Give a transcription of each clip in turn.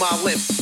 my lips.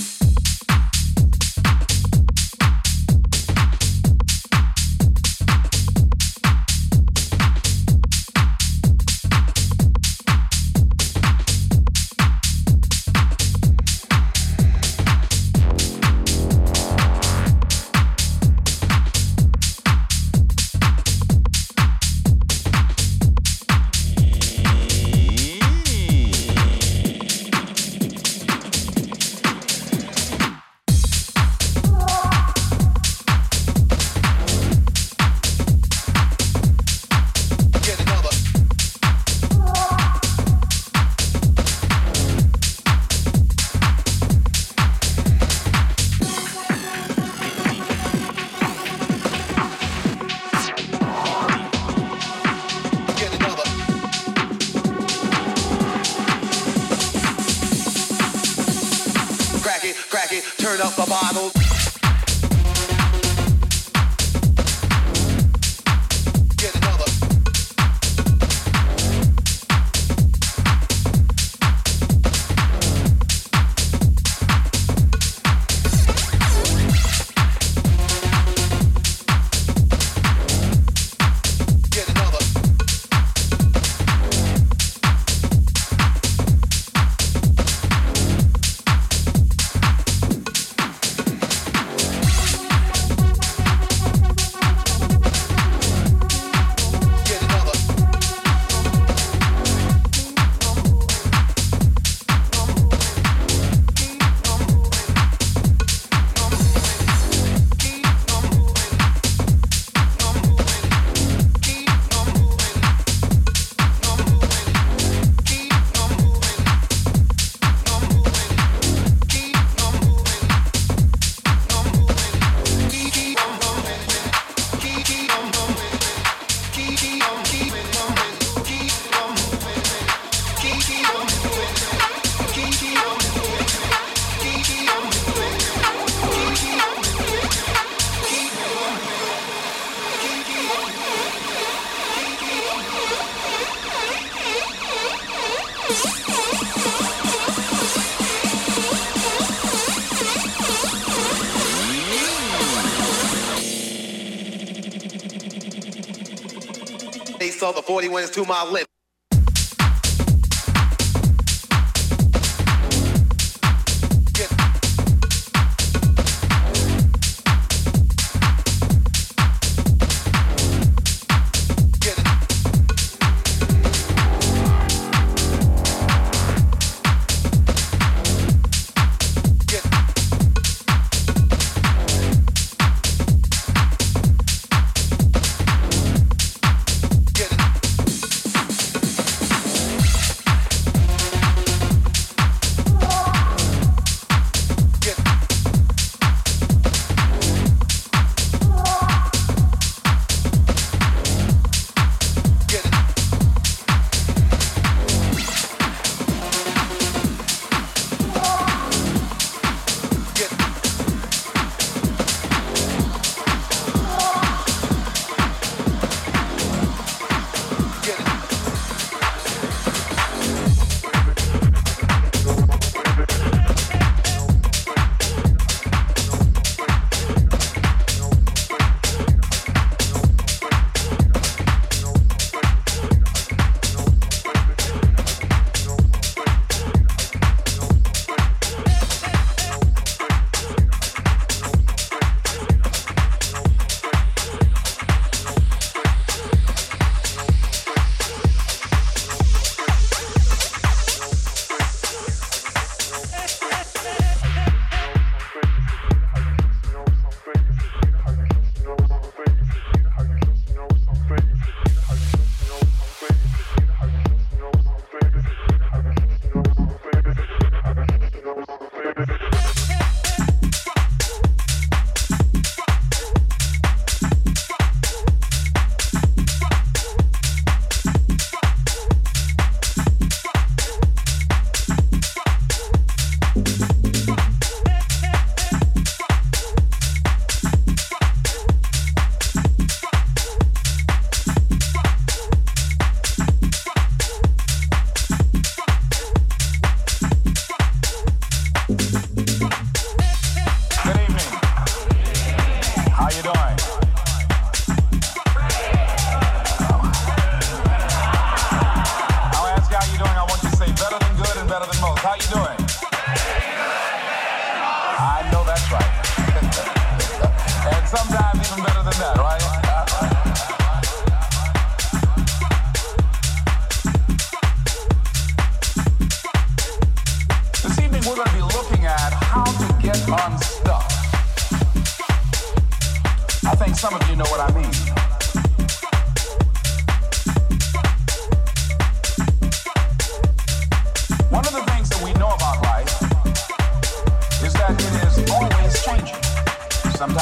to my lips.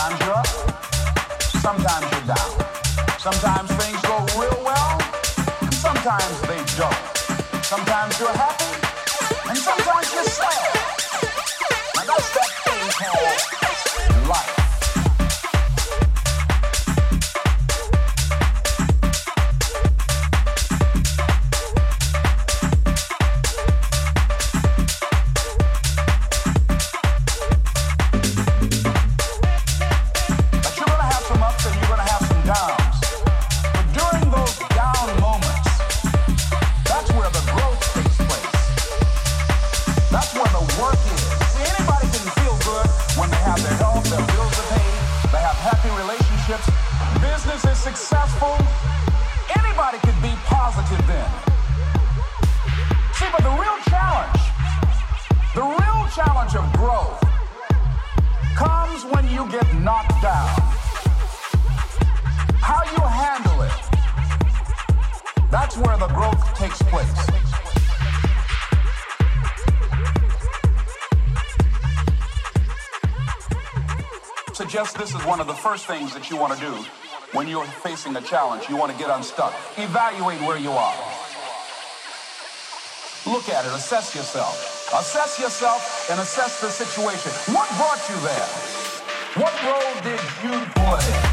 Sometimes you're up, sometimes you're down. Sometimes things go real well, sometimes they don't. Sometimes you're happy, and sometimes you're sad. Now that's that thing called life. The 40 wins to my lips. first things that you want to do when you're facing a challenge. You want to get unstuck. Evaluate where you are. Look at it, assess yourself. Assess yourself and assess the situation. What brought you there? What role did you play?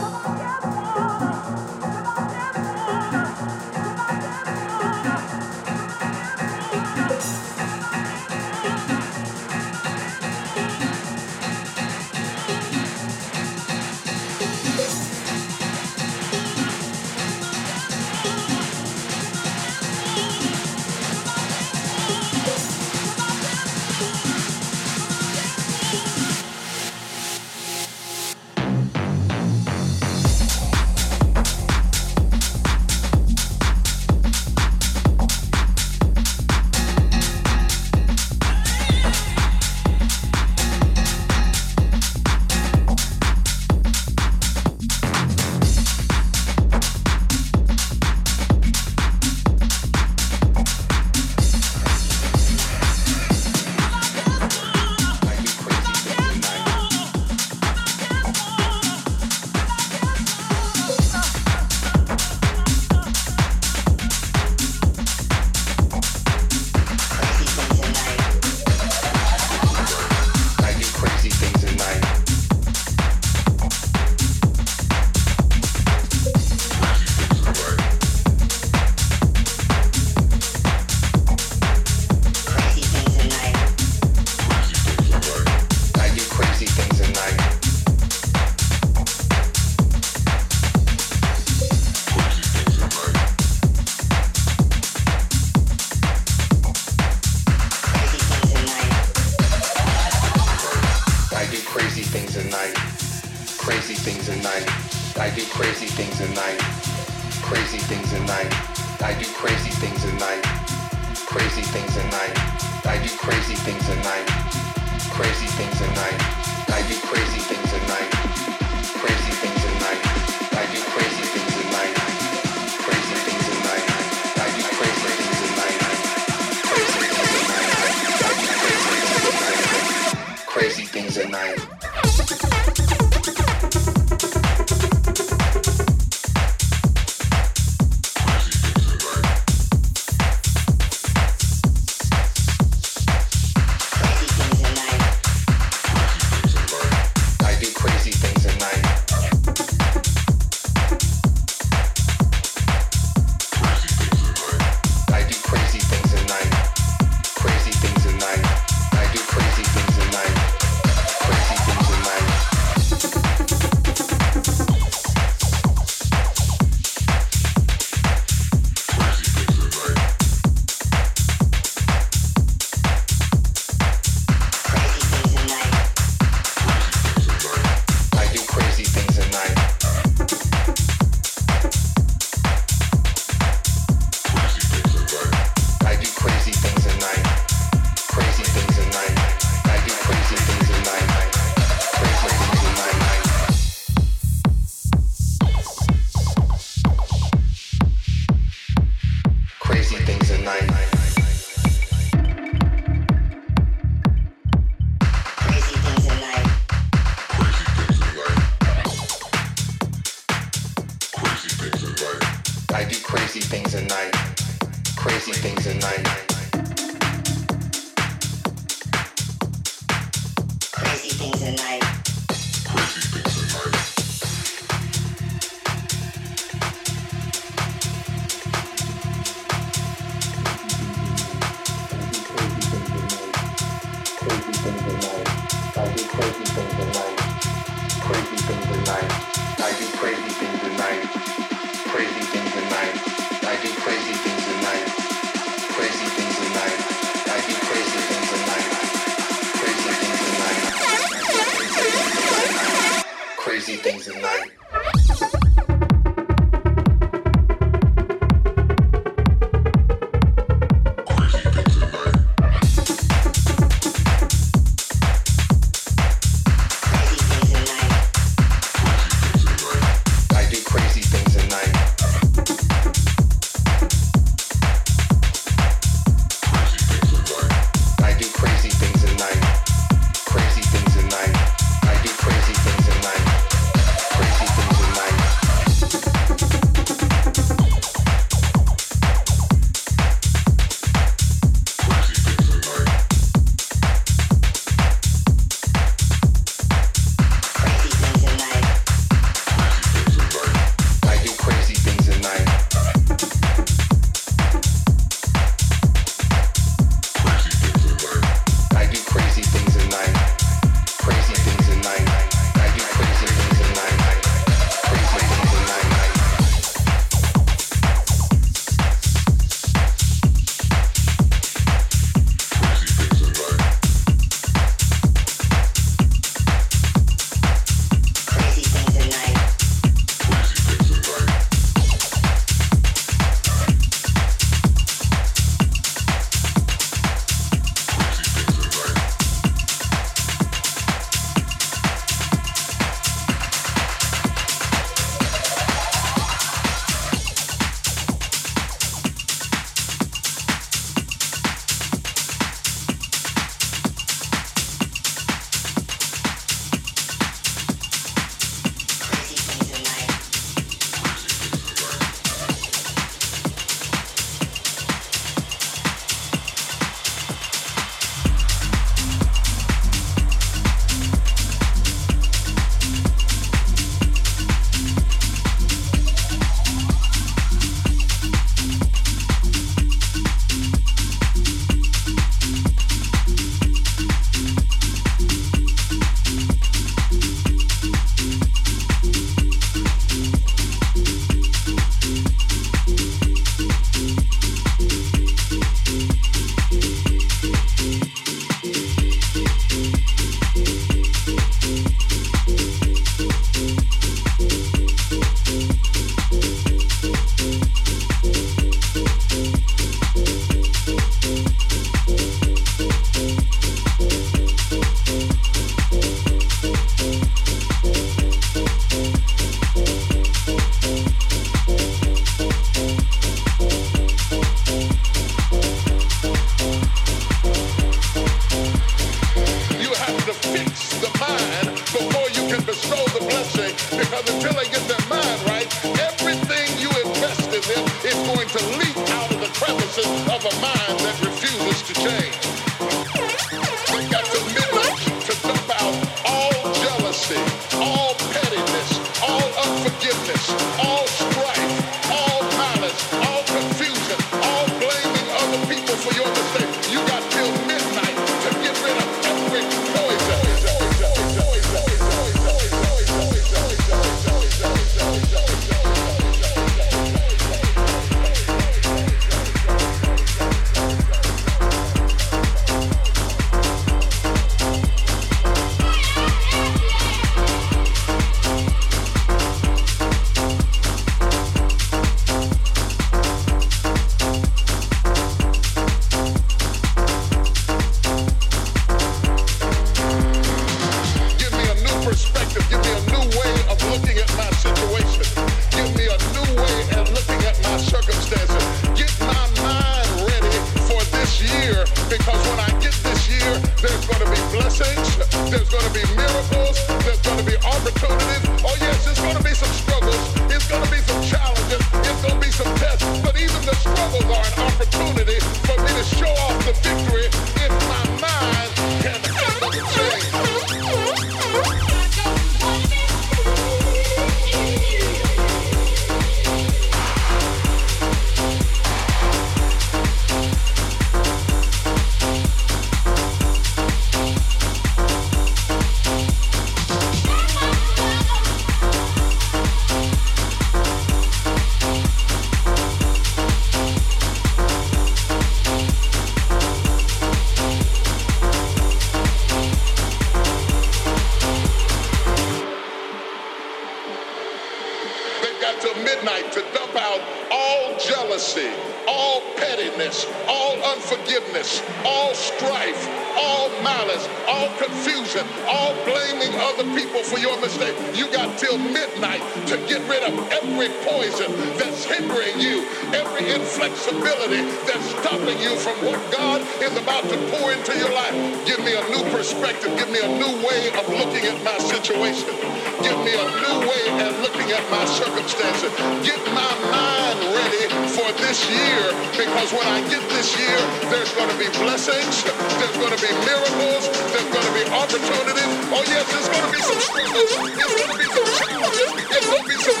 strife, all malice, all confusion, all blaming other people for your mistake. You got till midnight to get rid of every poison that's hindering you, every inflexibility that's stopping you from what God is about to pour into your life. Give me a new perspective. Give me a new way of looking at my situation. Give me a new way of looking at my circumstances. Get my mind ready for this year because when I get this year, there's going to be blessings, there's going to be miracles, there's going to be opportunities. Oh yes, there's going to be some struggles, there's going to be some there's going to be some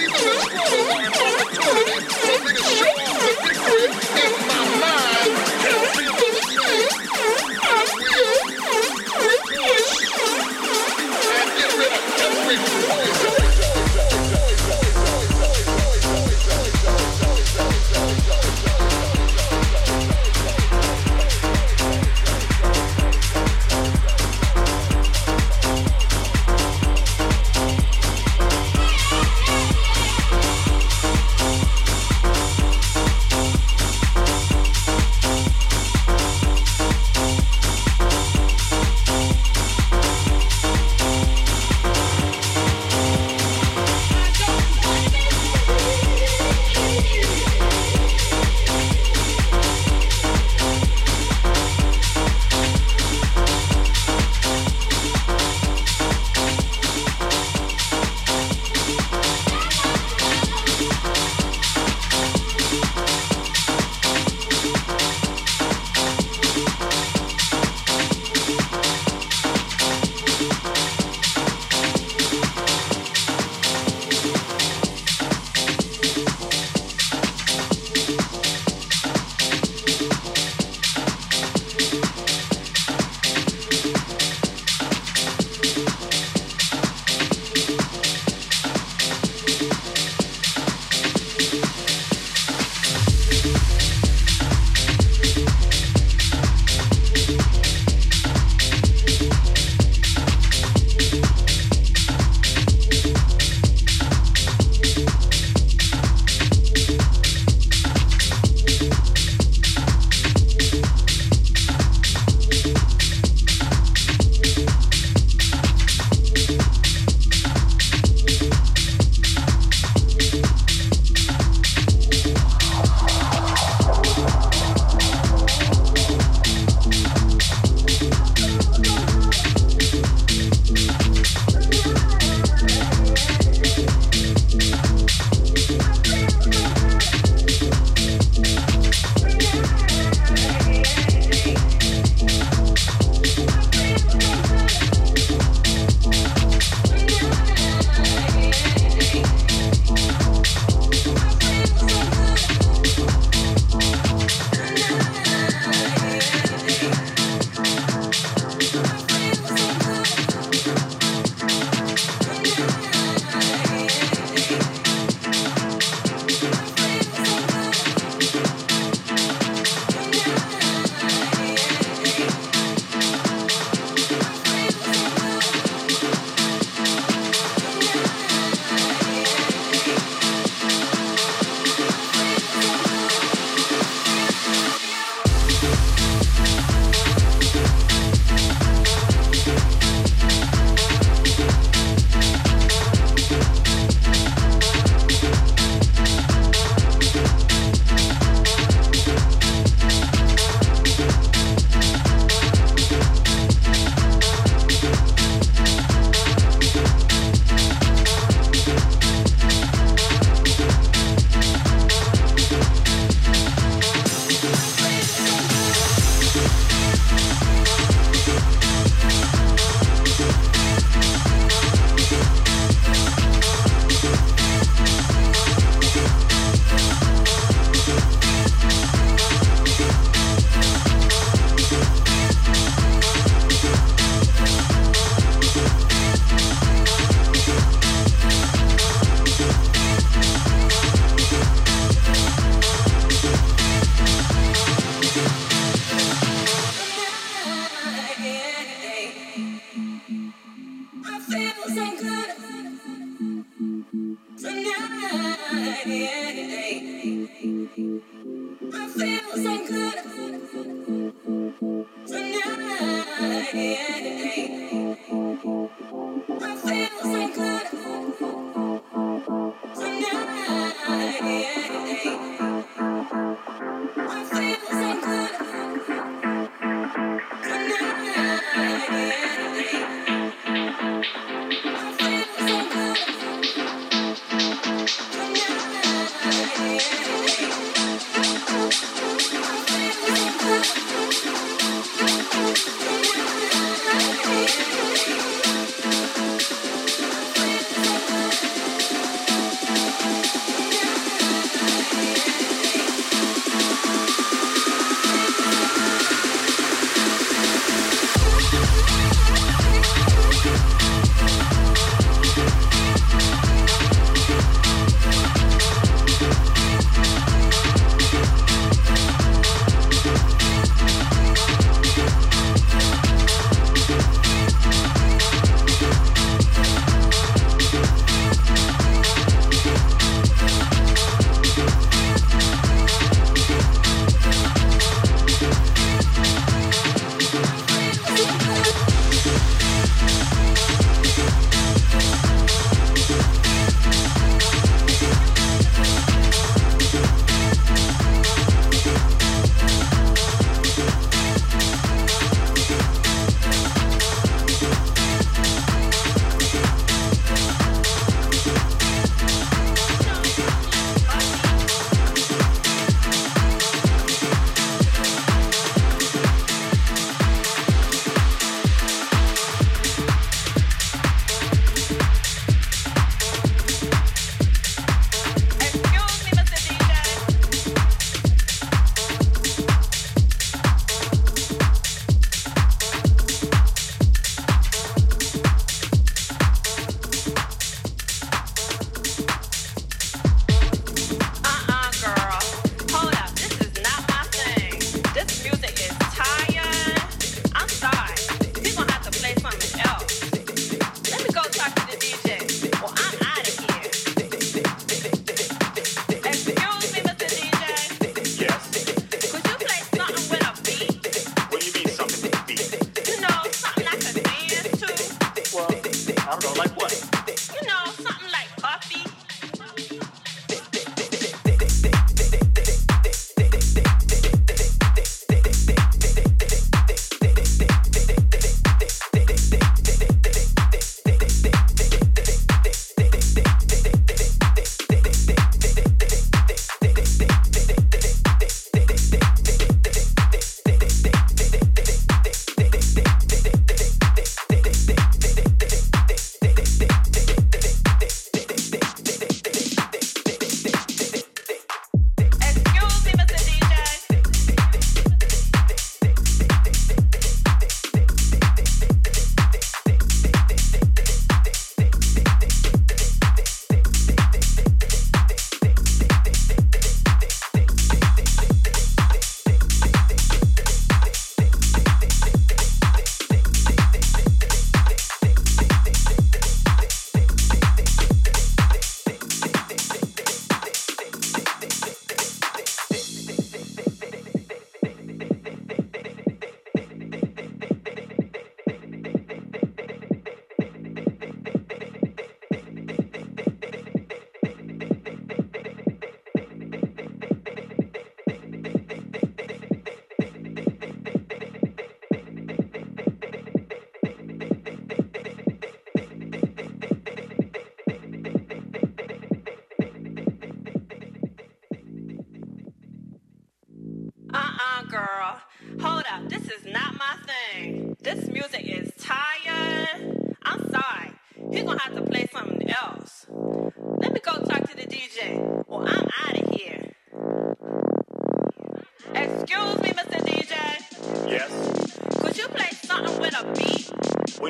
even the struggles opportunity the victory in my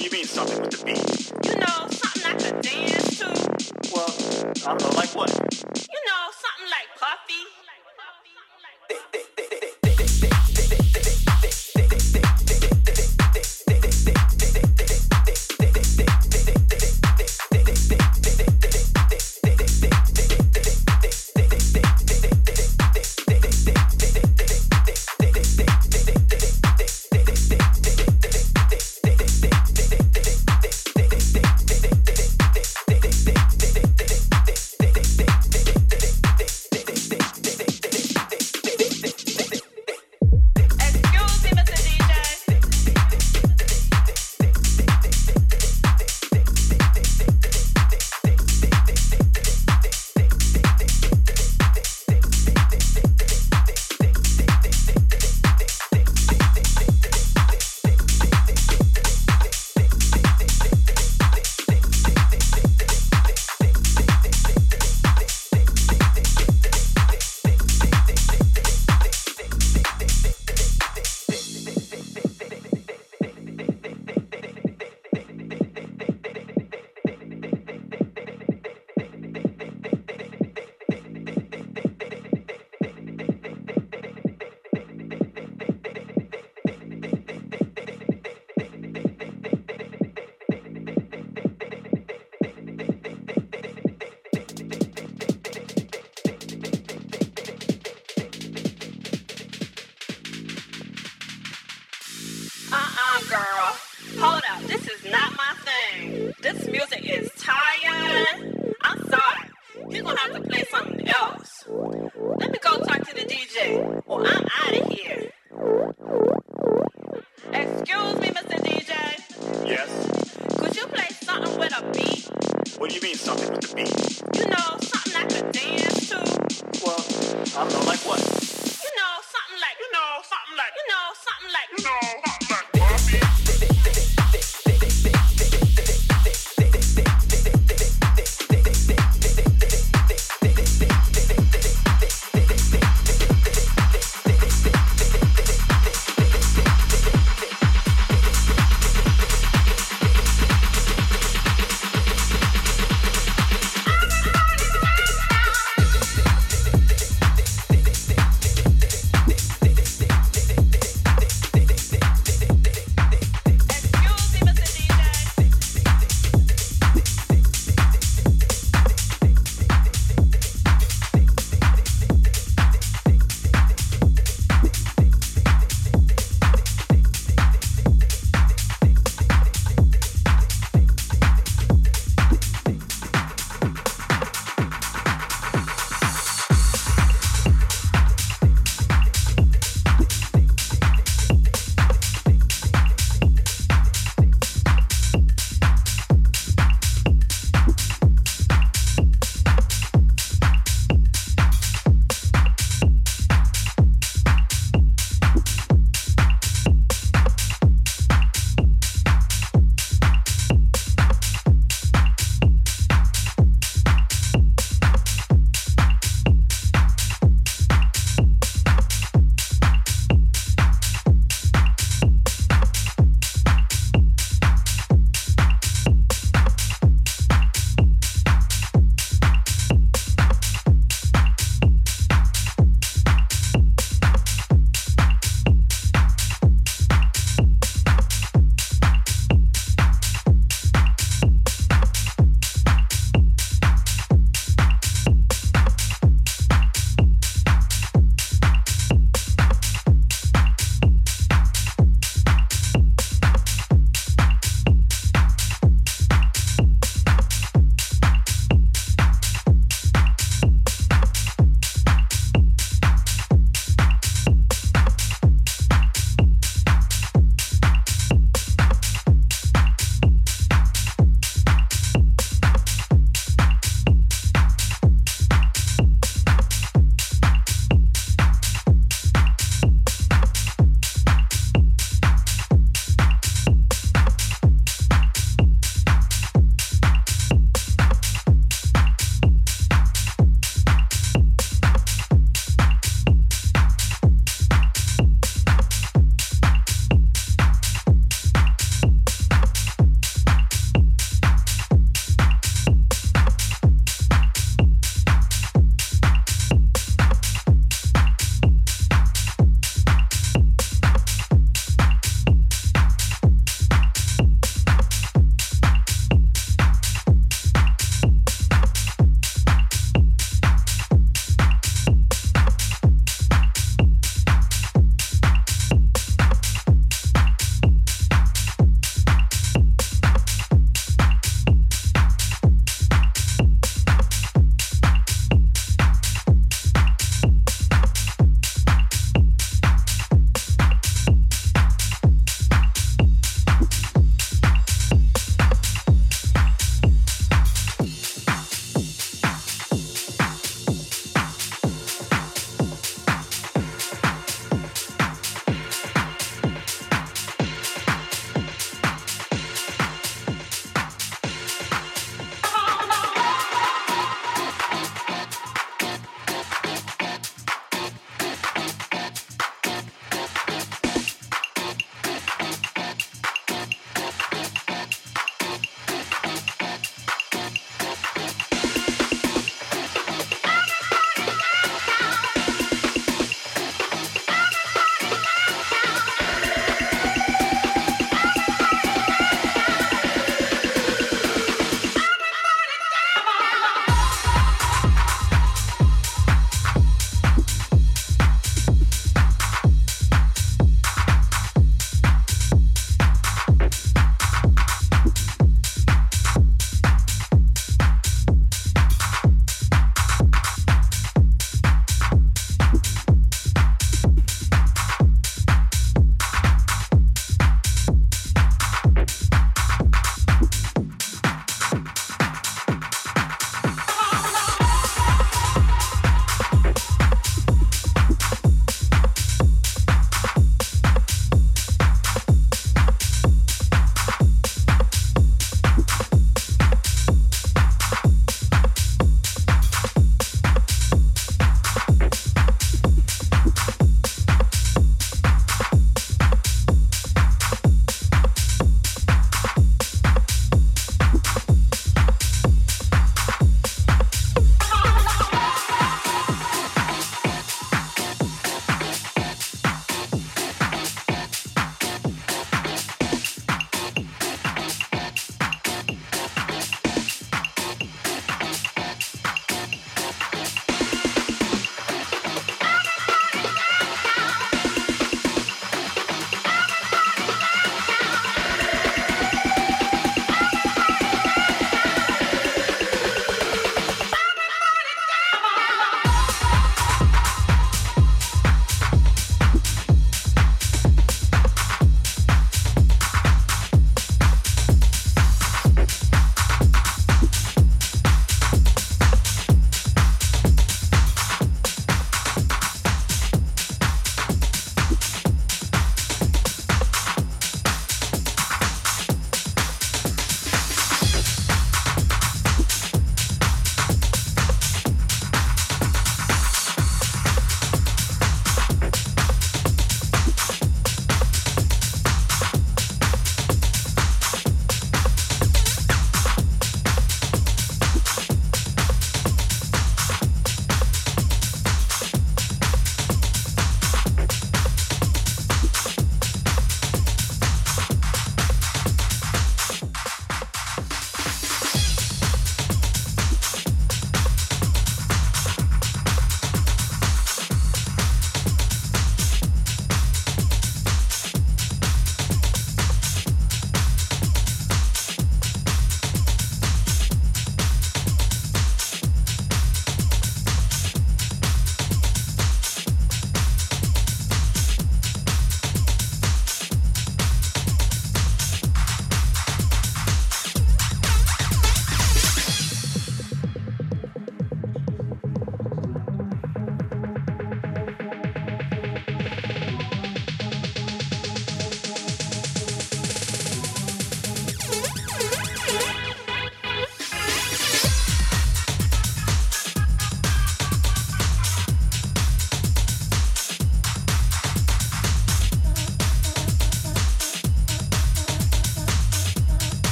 do you mean something with the beat? You know, something I could dance to. Well, I don't know, like what? This is not my thing. This music is tired. I'm sorry. You're gonna have to play something else. Let me go talk to the DJ, or oh, I'm out of here. Excuse me, Mr. DJ. Yes. Could you play something with a beat? What do you mean something with a beat? You know, something I could dance to. Well, I don't know, like what?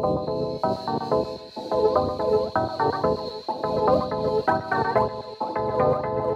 Thank you.